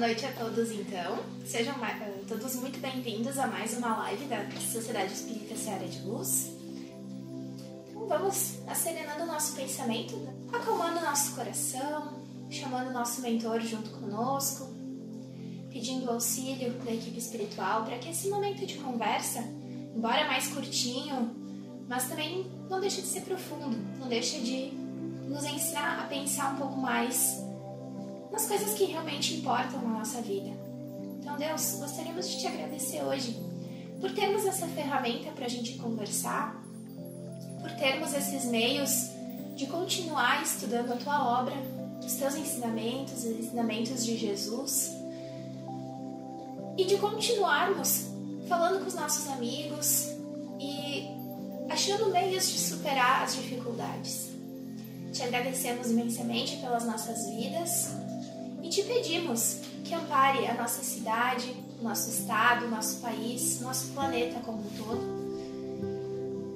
Noite a todos, então. Sejam uh, todos muito bem-vindos a mais uma live da Sociedade Espírita Seara de Luz. Então, vamos acerenando o nosso pensamento, acalmando o nosso coração, chamando o nosso mentor junto conosco, pedindo auxílio da equipe espiritual para que esse momento de conversa, embora mais curtinho, mas também não deixe de ser profundo, não deixe de nos ensinar a pensar um pouco mais nas coisas que realmente importam na nossa vida. Então, Deus, gostaríamos de te agradecer hoje por termos essa ferramenta para a gente conversar, por termos esses meios de continuar estudando a tua obra, os teus ensinamentos, os ensinamentos de Jesus, e de continuarmos falando com os nossos amigos e achando meios de superar as dificuldades. Te agradecemos imensamente pelas nossas vidas te pedimos que ampare a nossa cidade, nosso estado, nosso país, nosso planeta como um todo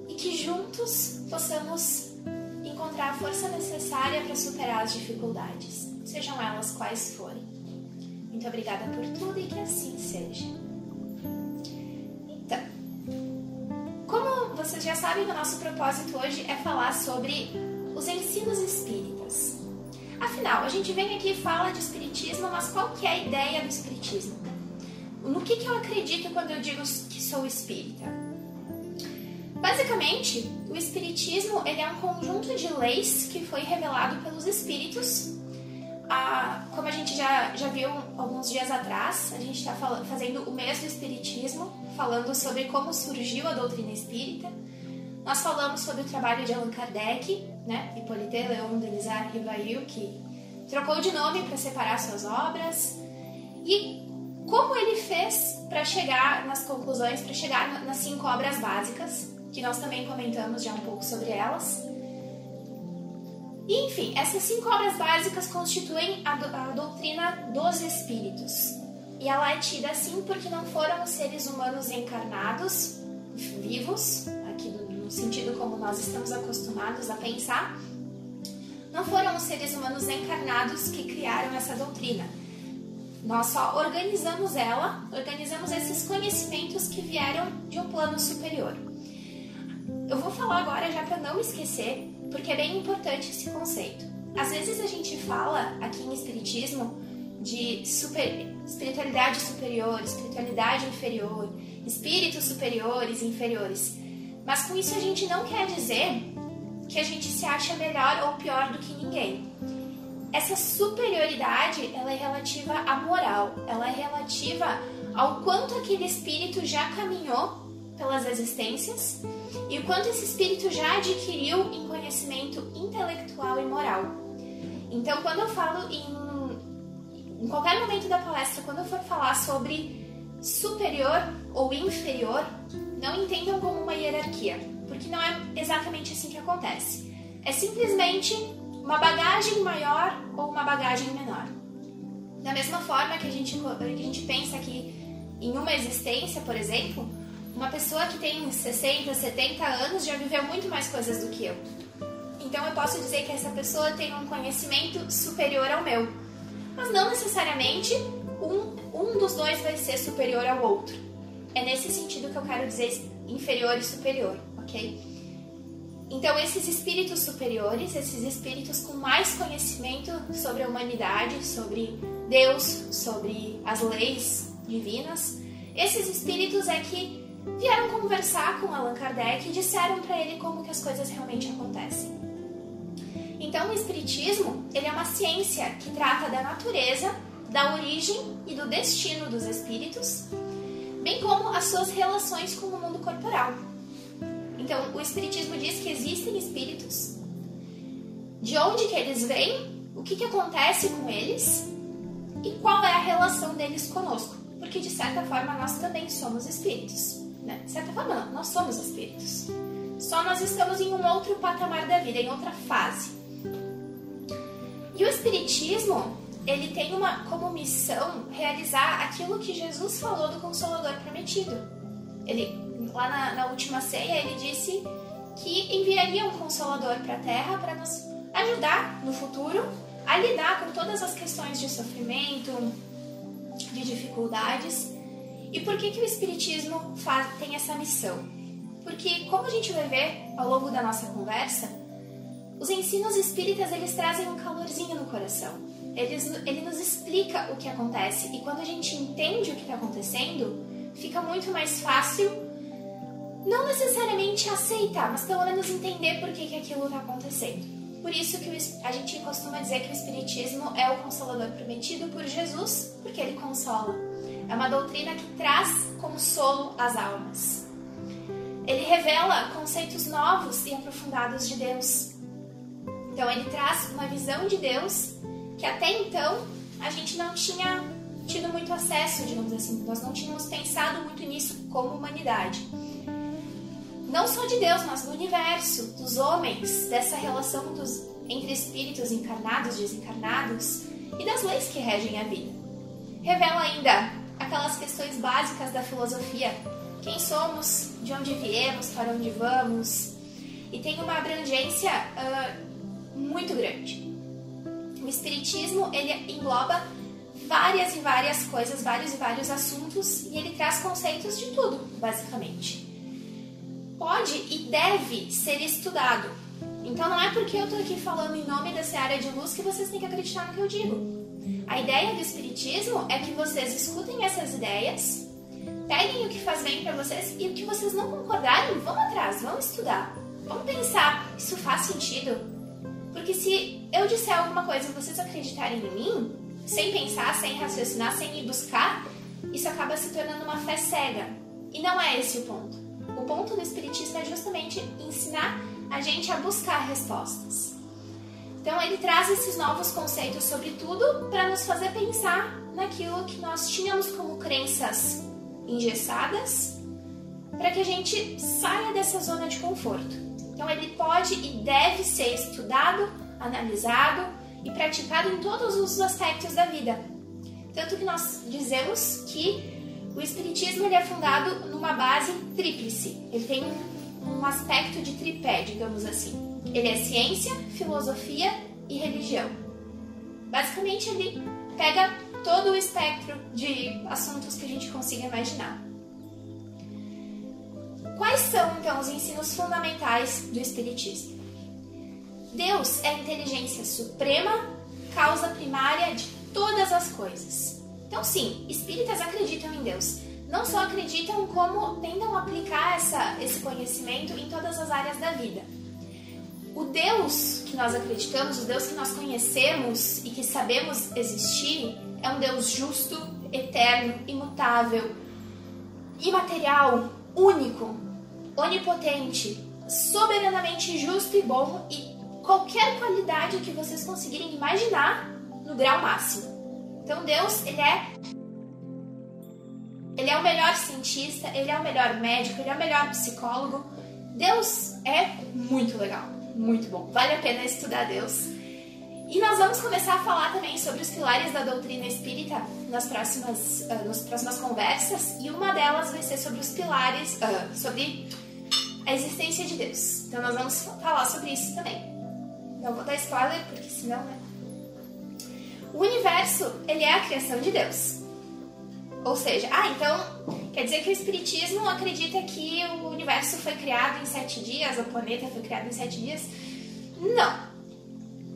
e que juntos possamos encontrar a força necessária para superar as dificuldades, sejam elas quais forem. Muito obrigada por tudo e que assim seja. Então, como vocês já sabem, o nosso propósito hoje é falar sobre os ensinos espíritas. Afinal, a gente vem aqui e fala de espiritismo, mas qual que é a ideia do espiritismo? No que, que eu acredito quando eu digo que sou espírita? Basicamente, o espiritismo ele é um conjunto de leis que foi revelado pelos espíritos. Ah, como a gente já, já viu alguns dias atrás, a gente está fazendo o mês do espiritismo, falando sobre como surgiu a doutrina espírita. Nós falamos sobre o trabalho de Allan Kardec, né? Hippolyte Léon Denisard Rivail, que trocou de nome para separar suas obras. E como ele fez para chegar nas conclusões, para chegar nas cinco obras básicas, que nós também comentamos já um pouco sobre elas. E, enfim, essas cinco obras básicas constituem a, do, a doutrina dos espíritos. E ela é tida assim porque não foram seres humanos encarnados, vivos, sentido como nós estamos acostumados a pensar, não foram os seres humanos encarnados que criaram essa doutrina. Nós só organizamos ela, organizamos esses conhecimentos que vieram de um plano superior. Eu vou falar agora já para não esquecer, porque é bem importante esse conceito. Às vezes a gente fala aqui em Espiritismo de super, espiritualidade superior, espiritualidade inferior, espíritos superiores e inferiores. Mas com isso a gente não quer dizer que a gente se acha melhor ou pior do que ninguém. Essa superioridade, ela é relativa à moral, ela é relativa ao quanto aquele espírito já caminhou pelas existências e o quanto esse espírito já adquiriu em conhecimento intelectual e moral. Então, quando eu falo em, em qualquer momento da palestra, quando eu for falar sobre superior ou inferior, não entendam como uma hierarquia, porque não é exatamente assim que acontece. É simplesmente uma bagagem maior ou uma bagagem menor. Da mesma forma que a gente, que a gente pensa que em uma existência, por exemplo, uma pessoa que tem 60, 70 anos já viveu muito mais coisas do que eu. Então eu posso dizer que essa pessoa tem um conhecimento superior ao meu. Mas não necessariamente um, um dos dois vai ser superior ao outro. É nesse sentido que eu quero dizer inferior e superior, ok? Então, esses espíritos superiores, esses espíritos com mais conhecimento sobre a humanidade, sobre Deus, sobre as leis divinas, esses espíritos é que vieram conversar com Allan Kardec e disseram para ele como que as coisas realmente acontecem. Então, o espiritismo, ele é uma ciência que trata da natureza da origem e do destino dos espíritos, bem como as suas relações com o mundo corporal. Então, o espiritismo diz que existem espíritos, de onde que eles vêm, o que, que acontece com eles e qual é a relação deles conosco, porque de certa forma nós também somos espíritos. Né? De certa forma, nós somos espíritos. Só nós estamos em um outro patamar da vida, em outra fase. E o espiritismo, ele tem uma como missão realizar aquilo que Jesus falou do consolador prometido. Ele lá na, na última ceia ele disse que enviaria um consolador para a terra para nos ajudar no futuro a lidar com todas as questões de sofrimento, de dificuldades. E por que, que o Espiritismo faz, tem essa missão? Porque, como a gente vai ver ao longo da nossa conversa, os ensinos espíritas eles trazem um calorzinho no coração. Eles, ele nos explica o que acontece e quando a gente entende o que está acontecendo, fica muito mais fácil, não necessariamente aceitar, mas pelo menos entender por que, que aquilo está acontecendo. Por isso que a gente costuma dizer que o Espiritismo é o consolador prometido por Jesus, porque ele consola. É uma doutrina que traz consolo às almas. Ele revela conceitos novos e aprofundados de Deus. Então, ele traz uma visão de Deus que até então a gente não tinha tido muito acesso, digamos assim. Nós não tínhamos pensado muito nisso como humanidade não só de Deus, mas do universo, dos homens, dessa relação dos, entre espíritos encarnados, desencarnados e das leis que regem a vida. Revela ainda aquelas questões básicas da filosofia: quem somos, de onde viemos, para onde vamos, e tem uma abrangência uh, muito grande. O espiritismo ele engloba várias e várias coisas, vários e vários assuntos, e ele traz conceitos de tudo, basicamente pode e deve ser estudado. Então não é porque eu estou aqui falando em nome dessa área de luz que vocês têm que acreditar no que eu digo. A ideia do Espiritismo é que vocês escutem essas ideias, peguem o que faz bem para vocês e o que vocês não concordarem, vão atrás, vão estudar. Vamos pensar, isso faz sentido? Porque se eu disser alguma coisa e vocês acreditarem em mim, sem pensar, sem raciocinar, sem ir buscar, isso acaba se tornando uma fé cega. E não é esse o ponto. O ponto do Espiritismo é justamente ensinar a gente a buscar respostas. Então, ele traz esses novos conceitos sobre tudo para nos fazer pensar naquilo que nós tínhamos como crenças engessadas, para que a gente saia dessa zona de conforto. Então, ele pode e deve ser estudado, analisado e praticado em todos os aspectos da vida. Tanto que nós dizemos que o Espiritismo ele é fundado numa base tríplice. Ele tem um, aspecto de tripé, digamos assim. Ele é ciência, filosofia e religião. Basicamente, ele pega todo o espectro de assuntos que a gente consiga imaginar. Quais são, então, os ensinos fundamentais do Espiritismo? Deus é a inteligência suprema, causa primária de todas as coisas. Então, sim, espíritas acreditam em Deus. Não só acreditam, como tentam aplicar essa, esse conhecimento em todas as áreas da vida. O Deus que nós acreditamos, o Deus que nós conhecemos e que sabemos existir, é um Deus justo, eterno, imutável, imaterial, único, onipotente, soberanamente justo e bom e qualquer qualidade que vocês conseguirem imaginar no grau máximo. Então Deus, ele é ele é o melhor cientista, ele é o melhor médico, ele é o melhor psicólogo. Deus é muito legal, muito bom. Vale a pena estudar Deus. E nós vamos começar a falar também sobre os pilares da doutrina espírita nas próximas, uh, nas próximas conversas. E uma delas vai ser sobre os pilares, uh, sobre a existência de Deus. Então nós vamos falar sobre isso também. Não vou dar spoiler, porque senão, né? O universo, ele é a criação de Deus. Ou seja, ah, então quer dizer que o Espiritismo acredita que o universo foi criado em sete dias, o planeta foi criado em sete dias? Não.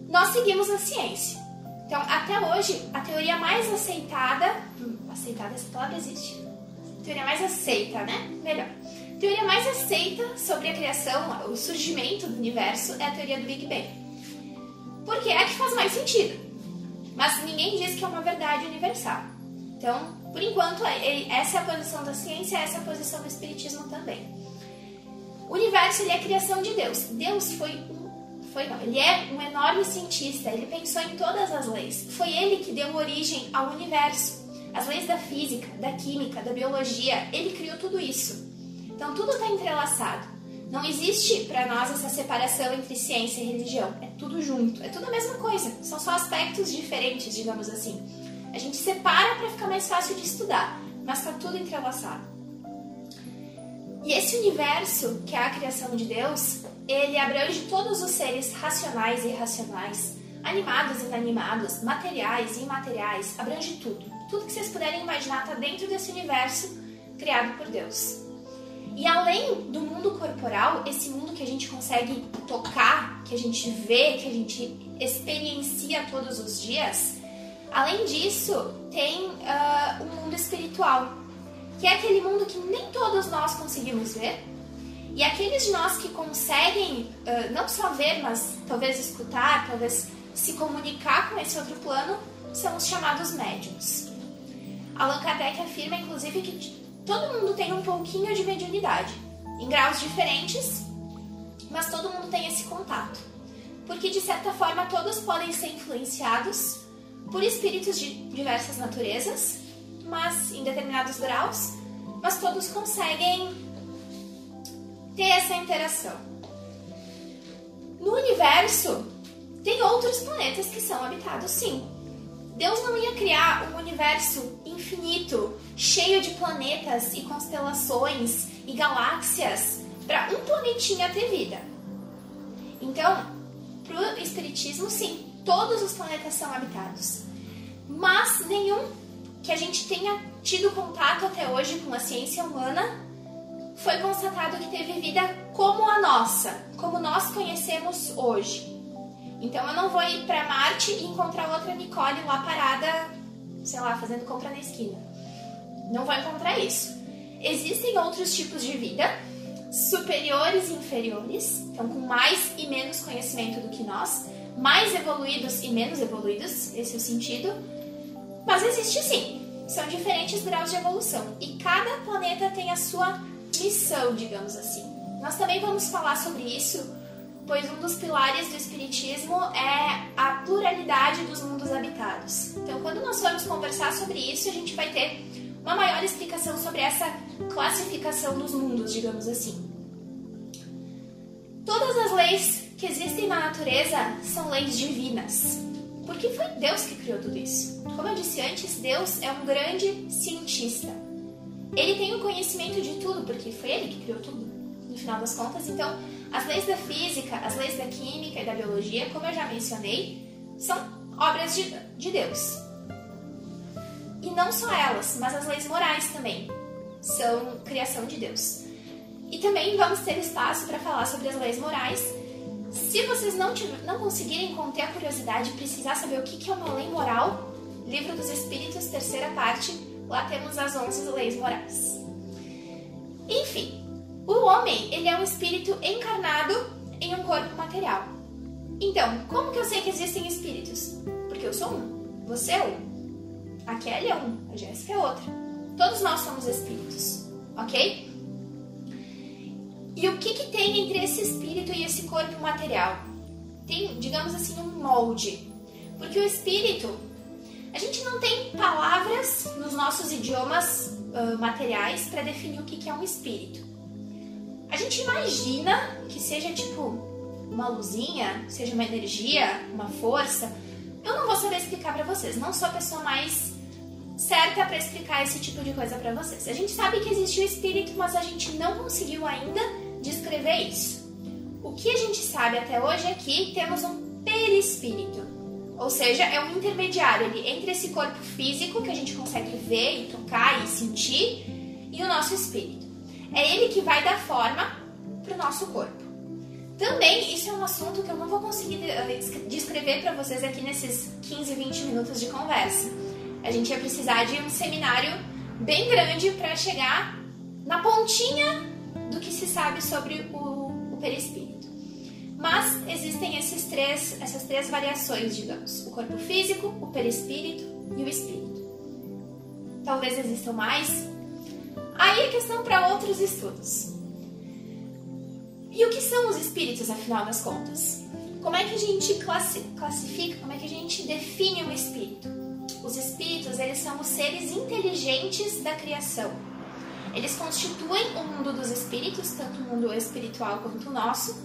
Nós seguimos a ciência. Então, até hoje, a teoria mais aceitada. Hum, aceitada, essa palavra existe. Teoria mais aceita, né? Melhor. A teoria mais aceita sobre a criação, o surgimento do universo é a teoria do Big Bang. Porque é a que faz mais sentido. Mas ninguém diz que é uma verdade universal. Então, por enquanto, é- é- essa é a posição da ciência, essa é a posição do espiritismo também. O universo ele é a criação de Deus. Deus foi um, foi não, ele é um enorme cientista. Ele pensou em todas as leis. Foi ele que deu origem ao universo. As leis da física, da química, da biologia. Ele criou tudo isso. Então tudo está entrelaçado. Não existe para nós essa separação entre ciência e religião. É tudo junto. É tudo a mesma coisa. São só aspectos diferentes, digamos assim. A gente separa para ficar mais fácil de estudar, mas está tudo entrelaçado. E esse universo, que é a criação de Deus, ele abrange todos os seres racionais e irracionais, animados e inanimados, materiais e imateriais, abrange tudo. Tudo que vocês puderem imaginar está dentro desse universo criado por Deus. E além do mundo corporal, esse mundo que a gente consegue tocar, que a gente vê, que a gente experiencia todos os dias, além disso, tem ah, o mundo espiritual, que é aquele mundo que nem todos nós conseguimos ver. E aqueles de nós que conseguem ah, não só ver, mas talvez escutar, talvez se comunicar com esse outro plano, são os chamados médiums. Allan Kardec afirma, inclusive, que todo mundo tem um pouquinho de mediunidade, em graus diferentes, mas todo mundo tem esse contato. Porque, de certa forma, todos podem ser influenciados por espíritos de diversas naturezas, mas em determinados graus, mas todos conseguem ter essa interação. No universo, tem outros planetas que são habitados sim. Deus não ia criar um universo infinito, cheio de planetas e constelações e galáxias para um planetinha ter vida. Então, pro espiritismo, sim, todos os planetas são habitados. Mas nenhum que a gente tenha tido contato até hoje com a ciência humana foi constatado que teve vida como a nossa, como nós conhecemos hoje. Então eu não vou ir para Marte e encontrar outra Nicole lá parada, sei lá, fazendo compra na esquina. Não vou encontrar isso. Existem outros tipos de vida, superiores e inferiores, então com mais e menos conhecimento do que nós, mais evoluídos e menos evoluídos, esse é o sentido. Mas existe sim. São diferentes graus de evolução e cada planeta tem a sua missão, digamos assim. Nós também vamos falar sobre isso, pois um dos pilares do Espiritismo é a pluralidade dos mundos habitados. Então, quando nós formos conversar sobre isso, a gente vai ter uma maior explicação sobre essa classificação dos mundos, digamos assim. Todas as leis que existem na natureza são leis divinas, porque foi Deus que criou tudo isso. Como eu disse antes, Deus é um grande cientista. Ele tem o conhecimento de tudo, porque foi ele que criou tudo, no final das contas. Então, as leis da física, as leis da química e da biologia, como eu já mencionei, são obras de, de Deus. E não só elas, mas as leis morais também são criação de Deus. E também vamos ter espaço para falar sobre as leis morais. Se vocês não, tiver, não conseguirem conter a curiosidade e precisar saber o que é uma lei moral, Livro dos Espíritos, terceira parte, lá temos as 11 leis morais. Enfim, o homem ele é um espírito encarnado em um corpo material. Então, como que eu sei que existem espíritos? Porque eu sou um, você é um, a Kelly é um, a Jéssica é outra. Todos nós somos espíritos, ok? E o que, que tem entre esse espírito e esse corpo material? Tem, digamos assim, um molde. Porque o espírito, a gente não tem palavras nos nossos idiomas uh, materiais para definir o que, que é um espírito. Gente imagina que seja tipo uma luzinha, seja uma energia, uma força. Eu não vou saber explicar para vocês, não sou a pessoa mais certa para explicar esse tipo de coisa para vocês. A gente sabe que existe o espírito, mas a gente não conseguiu ainda descrever isso. O que a gente sabe até hoje é que temos um perispírito, ou seja, é um intermediário entre esse corpo físico que a gente consegue ver e tocar e sentir e o nosso espírito. É ele que vai dar forma para o nosso corpo. Também, isso é um assunto que eu não vou conseguir descrever para vocês aqui nesses 15, 20 minutos de conversa. A gente ia precisar de um seminário bem grande para chegar na pontinha do que se sabe sobre o, o perispírito. Mas existem esses três, essas três variações, digamos: o corpo físico, o perispírito e o espírito. Talvez existam mais. Aí é questão para outros estudos. E o que são os espíritos, afinal das contas? Como é que a gente classifica, como é que a gente define um espírito? Os espíritos, eles são os seres inteligentes da criação. Eles constituem o mundo dos espíritos, tanto o mundo espiritual quanto o nosso,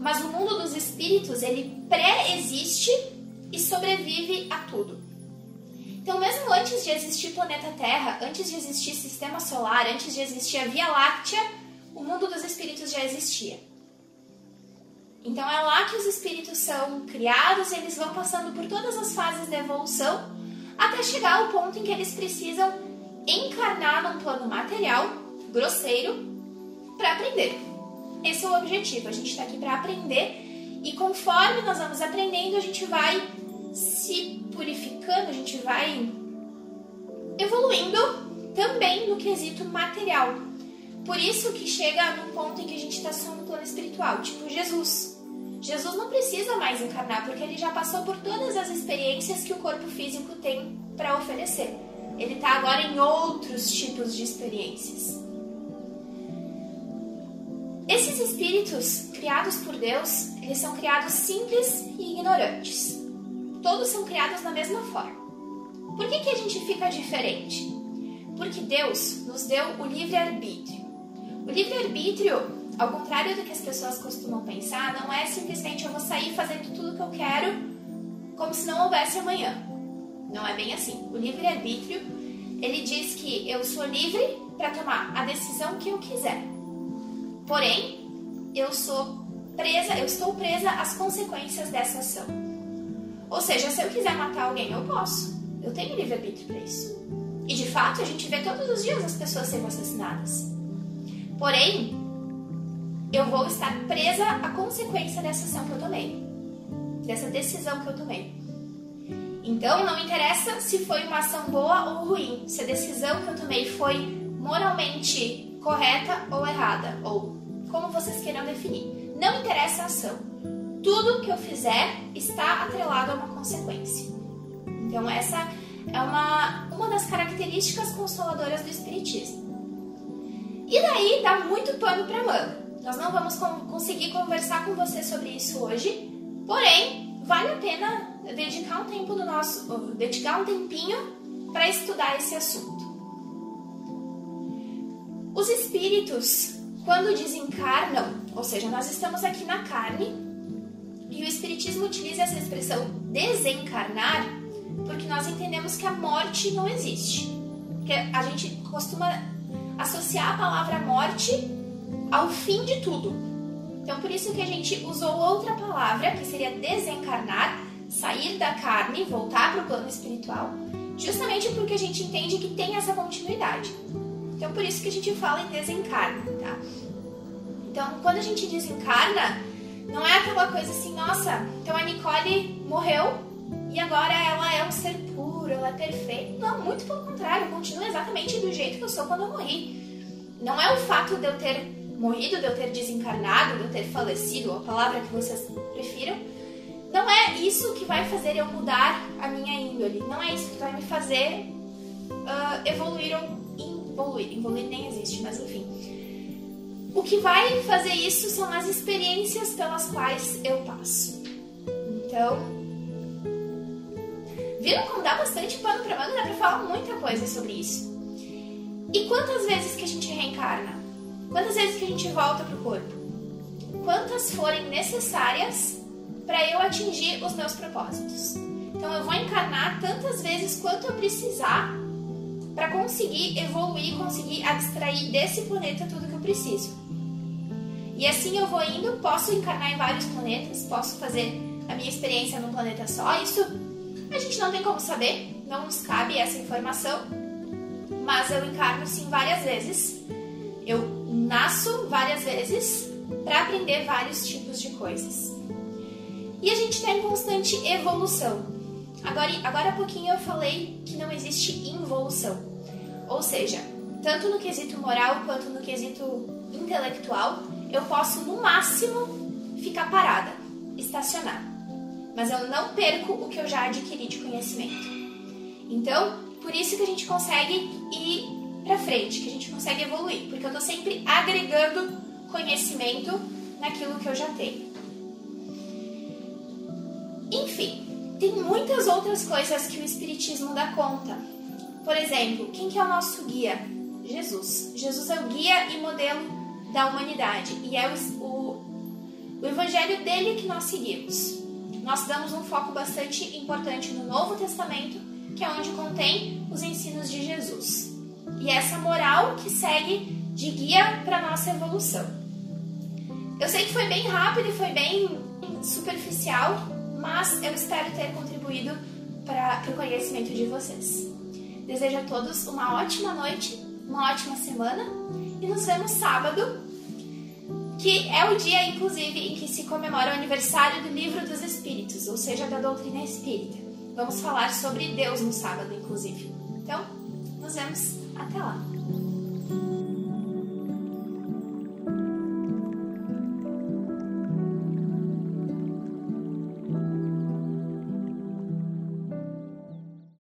mas o mundo dos espíritos, ele pré-existe e sobrevive a tudo. Então, mesmo antes de existir planeta Terra, antes de existir sistema solar, antes de existir a Via Láctea, o mundo dos espíritos já existia. Então é lá que os espíritos são criados, eles vão passando por todas as fases da evolução até chegar ao ponto em que eles precisam encarnar num plano material, grosseiro, para aprender. Esse é o objetivo, a gente está aqui para aprender e conforme nós vamos aprendendo, a gente vai se purificando, a gente vai evoluindo também no quesito material. Por isso que chega num ponto em que a gente está só no plano espiritual, tipo Jesus. Jesus não precisa mais encarnar porque ele já passou por todas as experiências que o corpo físico tem para oferecer. Ele está agora em outros tipos de experiências. Esses espíritos criados por Deus, eles são criados simples e ignorantes. Todos são criados da mesma forma. Por que, que a gente fica diferente? Porque Deus nos deu o livre-arbítrio. O livre-arbítrio ao contrário do que as pessoas costumam pensar, não é simplesmente eu vou sair fazendo tudo o que eu quero como se não houvesse amanhã. Não é bem assim. O livre-arbítrio, ele diz que eu sou livre para tomar a decisão que eu quiser. Porém, eu sou presa, eu estou presa às consequências dessa ação. Ou seja, se eu quiser matar alguém, eu posso. Eu tenho livre-arbítrio para isso. E de fato, a gente vê todos os dias as pessoas sendo assassinadas. Porém, eu vou estar presa à consequência dessa ação que eu tomei, dessa decisão que eu tomei. Então, não interessa se foi uma ação boa ou ruim, se a decisão que eu tomei foi moralmente correta ou errada, ou como vocês queiram definir. Não interessa a ação. Tudo que eu fizer está atrelado a uma consequência. Então, essa é uma, uma das características consoladoras do Espiritismo. E daí dá muito pano para manga. Nós não vamos conseguir conversar com você sobre isso hoje, porém, vale a pena dedicar um tempo do nosso, dedicar um tempinho para estudar esse assunto. Os espíritos, quando desencarnam, ou seja, nós estamos aqui na carne, espiritismo utiliza essa expressão desencarnar, porque nós entendemos que a morte não existe. Porque a gente costuma associar a palavra morte ao fim de tudo. Então, por isso que a gente usou outra palavra, que seria desencarnar, sair da carne, voltar para o plano espiritual, justamente porque a gente entende que tem essa continuidade. Então, por isso que a gente fala em desencarne, tá? Então, quando a gente desencarna, não é aquela coisa assim, nossa, então a Nicole morreu e agora ela é um ser puro, ela é perfeita. Não, muito pelo contrário, eu continuo exatamente do jeito que eu sou quando eu morri. Não é o fato de eu ter morrido, de eu ter desencarnado, de eu ter falecido, a palavra que vocês prefiram, não é isso que vai fazer eu mudar a minha índole. Não é isso que vai me fazer uh, evoluir ou evoluir. Evoluir nem existe, mas enfim. O que vai fazer isso são as experiências pelas quais eu passo. Então, viram como dá bastante pano pra manga? Dá pra falar muita coisa sobre isso. E quantas vezes que a gente reencarna? Quantas vezes que a gente volta pro corpo? Quantas forem necessárias para eu atingir os meus propósitos. Então eu vou encarnar tantas vezes quanto eu precisar para conseguir evoluir, conseguir abstrair desse planeta tudo que eu preciso. E assim eu vou indo, posso encarnar em vários planetas, posso fazer a minha experiência num planeta só. Isso a gente não tem como saber, não nos cabe essa informação, mas eu encarno sim várias vezes. Eu nasço várias vezes para aprender vários tipos de coisas. E a gente está em constante evolução. Agora, agora há pouquinho eu falei que não existe involução. Ou seja, tanto no quesito moral quanto no quesito intelectual, eu posso no máximo ficar parada, estacionar. Mas eu não perco o que eu já adquiri de conhecimento. Então, por isso que a gente consegue ir para frente, que a gente consegue evoluir, porque eu tô sempre agregando conhecimento naquilo que eu já tenho. Enfim, tem muitas outras coisas que o espiritismo dá conta. Por exemplo, quem que é o nosso guia? Jesus. Jesus é o guia e modelo da humanidade e é o, o, o evangelho dele que nós seguimos. Nós damos um foco bastante importante no Novo Testamento, que é onde contém os ensinos de Jesus. E essa moral que segue de guia para nossa evolução. Eu sei que foi bem rápido e foi bem superficial, mas eu espero ter contribuído para o conhecimento de vocês. Desejo a todos uma ótima noite, uma ótima semana e nos vemos sábado, que é o dia, inclusive, em que se comemora o aniversário do Livro dos Espíritos, ou seja, da doutrina espírita. Vamos falar sobre Deus no sábado, inclusive. Então, nos vemos até lá!